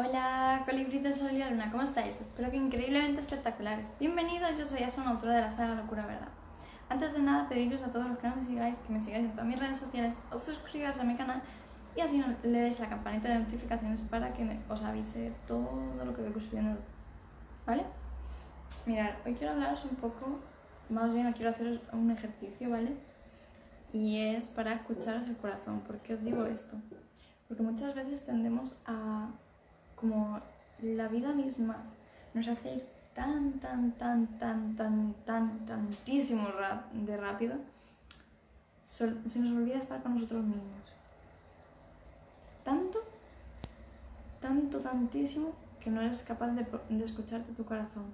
Hola, colibrí del sol y la luna, ¿cómo estáis? Espero que increíblemente espectaculares. Bienvenidos, yo soy Asuna, autora de la saga Locura Verdad. Antes de nada, pediros a todos los que no me sigáis, que me sigáis en todas mis redes sociales, os suscribáis a mi canal y así le deis la campanita de notificaciones para que os avise todo lo que voy subiendo. ¿Vale? Mirad, hoy quiero hablaros un poco, más bien quiero haceros un ejercicio, ¿vale? Y es para escucharos el corazón. ¿Por qué os digo esto? Porque muchas veces tendemos a como la vida misma nos hace ir tan, tan, tan, tan, tan, tan, tantísimo de rápido, se nos olvida estar con nosotros mismos. Tanto, tanto, tantísimo que no eres capaz de, de escucharte tu corazón.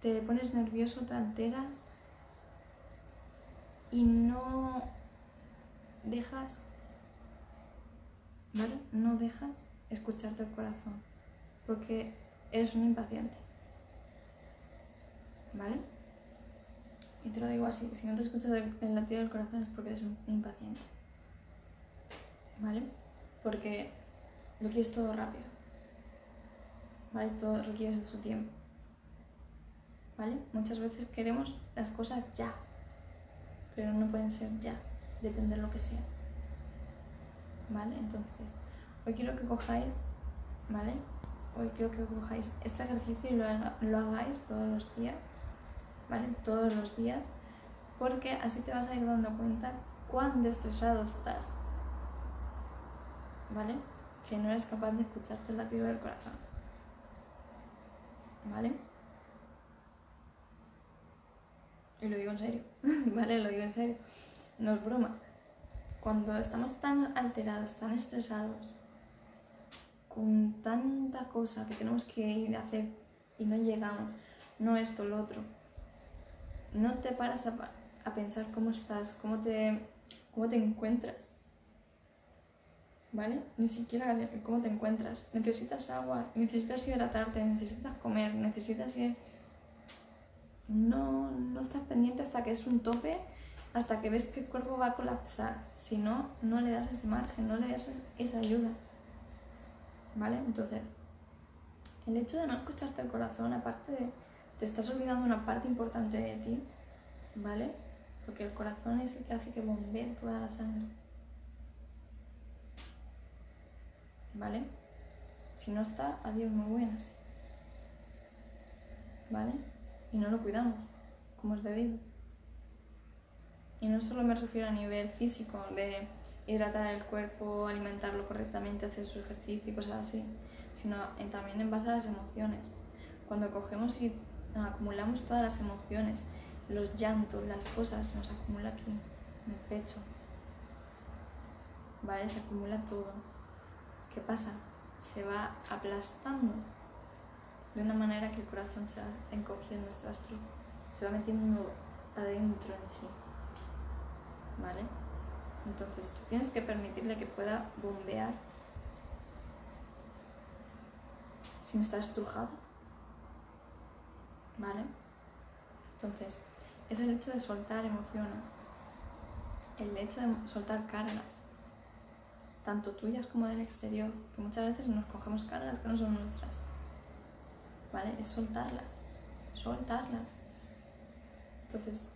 Te pones nervioso, te alteras y no dejas, ¿vale? No dejas escucharte el corazón, porque eres un impaciente. ¿Vale? Y te lo digo así, si no te escuchas el, latido del corazón es porque eres un impaciente. ¿Vale? Porque lo quieres todo rápido. ¿Vale? Todo requiere su tiempo. ¿Vale? Muchas veces queremos las cosas ya, pero no pueden ser ya, depende de lo que sea. ¿Vale? Entonces, Hoy quiero que cojáis, ¿vale? Hoy quiero que cojáis este ejercicio y lo, hagáis todos los días, ¿vale? Todos los días, porque así te vas a ir dando cuenta cuán estresado estás, ¿vale? Que no eres capaz de escucharte el latido del corazón, ¿vale? Y lo digo en serio, ¿vale? Lo digo en serio. No es broma. Cuando estamos tan alterados, tan estresados, con tanta cosa que tenemos que ir a hacer y no llegamos, no esto, lo otro. No te paras a, pensar cómo estás, cómo te, cómo te encuentras. ¿Vale? Ni siquiera cómo te encuentras. Necesitas agua, necesitas hidratarte, necesitas comer, necesitas ir... No, no estás pendiente hasta que es un tope, hasta que ves que el cuerpo va a colapsar. Si no, no le das ese margen, no le das esa ayuda. ¿Vale? Entonces, el hecho de no escucharte el corazón, aparte de te estás olvidando una parte importante de ti, ¿vale? Porque el corazón es el que hace que bombee toda la sangre. ¿Vale? Si no está, adiós muy buenas. ¿Vale? Y no lo cuidamos, como es debido. Y no solo me refiero a nivel físico, de hidratar el cuerpo, alimentarlo correctamente, hacer su ejercicio y cosas así, sino también en base a las emociones. Cuando cogemos y acumulamos todas las emociones, los llantos, las cosas, se nos acumula aquí, en el pecho. ¿Vale? Se acumula todo. ¿Qué pasa? Se va aplastando de una manera que el corazón se va encogiendo, se va, se va metiendo adentro en sí. ¿Vale? Entonces tú tienes que permitirle que pueda bombear sin estar estrujado. ¿Vale? Entonces, es el hecho de soltar emociones, el hecho de soltar cargas, tanto tuyas como del exterior, que muchas veces nos cogemos cargas que no son nuestras. ¿Vale? Es soltarlas, soltarlas. Entonces,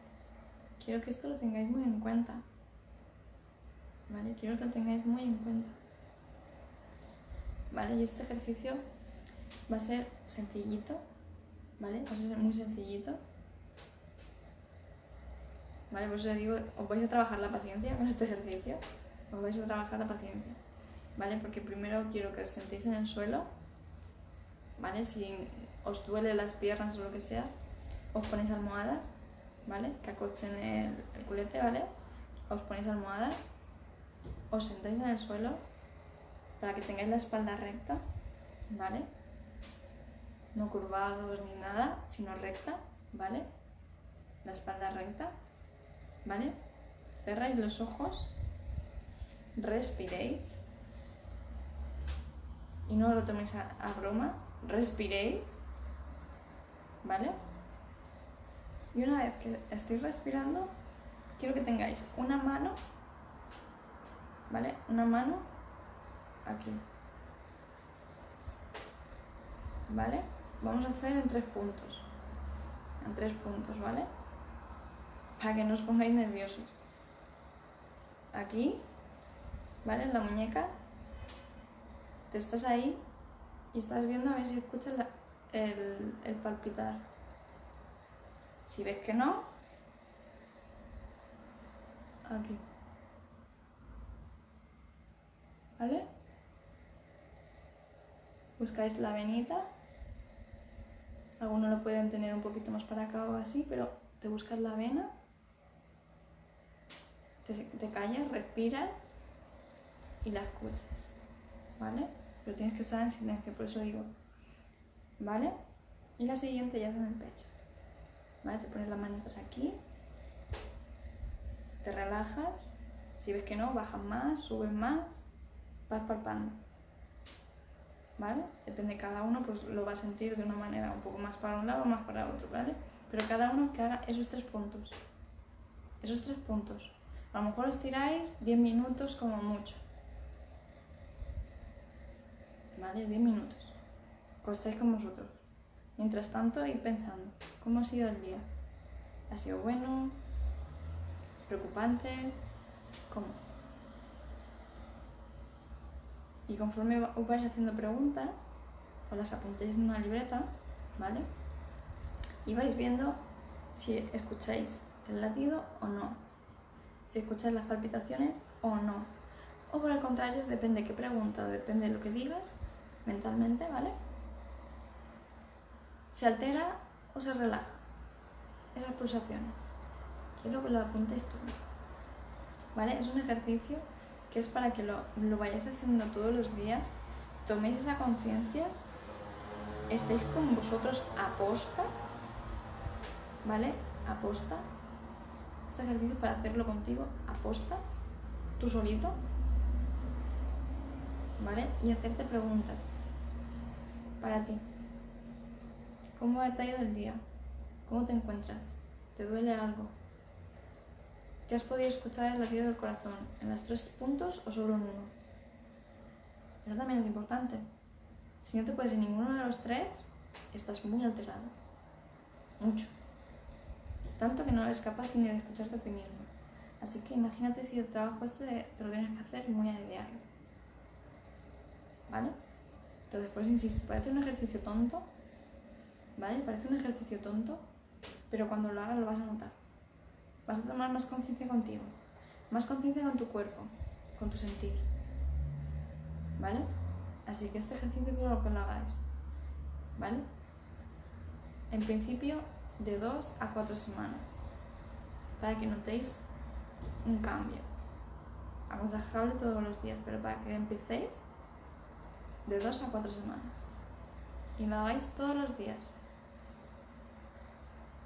quiero que esto lo tengáis muy en cuenta. ¿Vale? Quiero que lo tengáis muy en cuenta. ¿Vale? Y este ejercicio va a ser sencillito, ¿vale? Va a ser muy sencillito. ¿Vale? Por eso digo, os vais a trabajar la paciencia con este ejercicio. Os vais a trabajar la paciencia. ¿Vale? Porque primero quiero que os sentéis en el suelo. ¿Vale? Si os duele las piernas o lo que sea, os ponéis almohadas, ¿vale? Que acochen el, el culete, ¿vale? Os ponéis almohadas os sentáis en el suelo para que tengáis la espalda recta, ¿vale? No curvados ni nada, sino recta, ¿vale? La espalda recta, ¿vale? Cerráis los ojos, respiréis y no lo toméis a, a broma, respiréis, ¿vale? Y una vez que estéis respirando, quiero que tengáis una mano ¿vale? Una mano aquí. ¿vale? Vamos a hacer en tres puntos. En tres puntos, ¿vale? Para que no os pongáis nerviosos. Aquí, ¿vale? En la muñeca. Te estás ahí y estás viendo a ver si escuchas el, el palpitar. Si ves que no, aquí. ¿Vale? Buscáis la venita. Algunos lo pueden tener un poquito más para acá o así, pero te buscas la vena, te, te callas, respiras y la escuchas. ¿Vale? Pero tienes que estar en silencio, por eso digo. ¿Vale? Y la siguiente ya es en el pecho. ¿Vale? Te pones las manitas aquí, te relajas. Si ves que no, bajas más, subes más, vas palpando. ¿Vale? Depende de cada uno, pues lo va a sentir de una manera un poco más para un lado o más para otro, ¿vale? Pero cada uno que haga esos tres puntos. Esos tres puntos. A lo mejor os tiráis 10 minutos como mucho. ¿Vale? 10 minutos. Costáis con vosotros. Mientras tanto, ir pensando, ¿cómo ha sido el día? ¿Ha sido bueno? ¿Preocupante? ¿Cómo? Y conforme os vais haciendo preguntas, os las apuntéis en una libreta, ¿vale? Y vais viendo si escucháis el latido o no, si escucháis las palpitaciones o no. O por el contrario, depende de qué pregunta o depende de lo que digas mentalmente, ¿vale? Se altera o se relaja esas pulsaciones. Quiero que lo apuntéis todo. ¿Vale? Es un ejercicio que es para que lo, lo vayáis haciendo todos los días, toméis esa conciencia, estéis con vosotros aposta, ¿vale? Aposta. Este ejercicio para hacerlo contigo, aposta, tú solito, ¿vale? Y hacerte preguntas para ti. ¿Cómo ha ido el día? ¿Cómo te encuentras? ¿Te duele algo? ¿Te has podido escuchar el latido del corazón en los tres puntos o solo en uno? Eso también es importante. Si no te puedes en ninguno de los tres, estás muy alterado. Mucho. Tanto que no eres capaz ni de escucharte a ti mismo. Así que imagínate si el trabajo este te lo tienes que hacer muy a diario. ¿Vale? Entonces, pues insisto, parece un ejercicio tonto, ¿vale? Parece un ejercicio tonto, pero cuando lo hagas lo vas a notar vas a tomar más conciencia contigo, más conciencia con tu cuerpo, con tu sentir. ¿Vale? Así que este ejercicio quiero que lo hagáis. ¿Vale? En principio, de dos a cuatro semanas, para que notéis un cambio. Aconsejable todos los días, pero para que empecéis de dos a cuatro semanas. Y lo hagáis todos los días.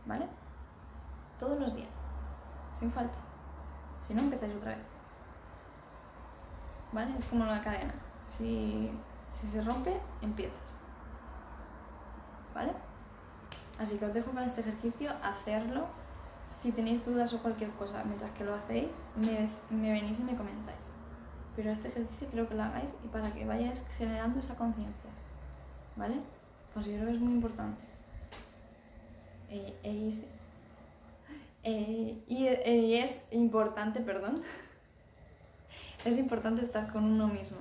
¿Vale? Todos los días sin falta. Si no, empezáis otra vez. ¿Vale? Es como una cadena. Si, se rompe, empiezas. ¿Vale? Así que os dejo con este ejercicio, hacerlo. Si tenéis dudas o cualquier cosa mientras que lo hacéis, me, me venís y me comentáis. Pero este ejercicio quiero que lo hagáis y para que vayáis generando esa conciencia. ¿Vale? Considero que es muy importante. E eh, y, es importante, perdón, es importante estar con uno mismo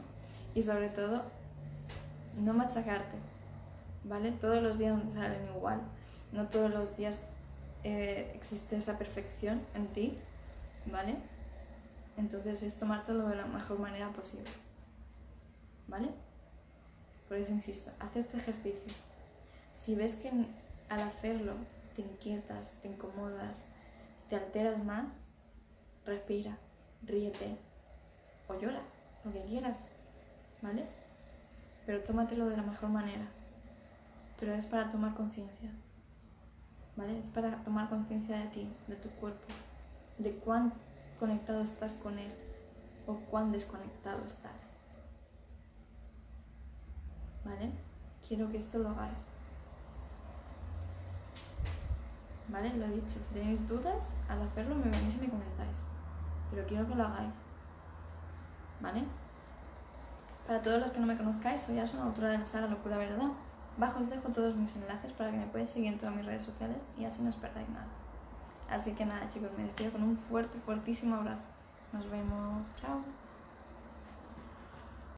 y sobre todo no machacarte, ¿vale? Todos los días no salen igual, no todos los días eh, existe esa perfección en ti, ¿vale? Entonces es tomártelo de la mejor manera posible, ¿vale? Por eso insisto, haz este ejercicio. Si ves que al hacerlo te inquietas, te incomodas, te alteras más, respira, ríete o llora, lo que quieras, ¿vale? Pero tómatelo de la mejor manera. Pero es para tomar conciencia, ¿vale? Es para tomar conciencia de ti, de tu cuerpo, de cuán conectado estás con él o cuán desconectado estás. ¿Vale? Quiero que esto lo hagáis. ¿Vale? Lo he dicho, si tenéis dudas, al hacerlo me venís y me comentáis. Pero quiero que lo hagáis, ¿vale? Para todos los que no me conozcáis, soy Asuna, autora de la saga Locura Verdad. Abajo os dejo todos mis enlaces para que me podáis seguir en todas mis redes sociales y así no os perdáis nada. Así que nada chicos, me despido con un fuerte, fuertísimo abrazo. Nos vemos. Chao.